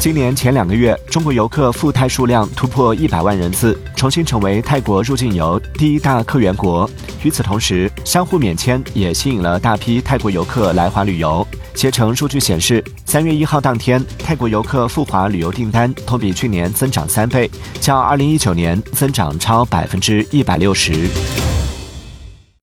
今年前两个月中国游客赴泰数量突破一百万人次重新成为泰国入境游第一大客源国。与此同时相互免签也吸引了大批泰国游客来华旅游。携程数据显示三月一号当天泰国游客赴华旅游订单同比去年增长三倍较二零一九年增长超百分之一百六十。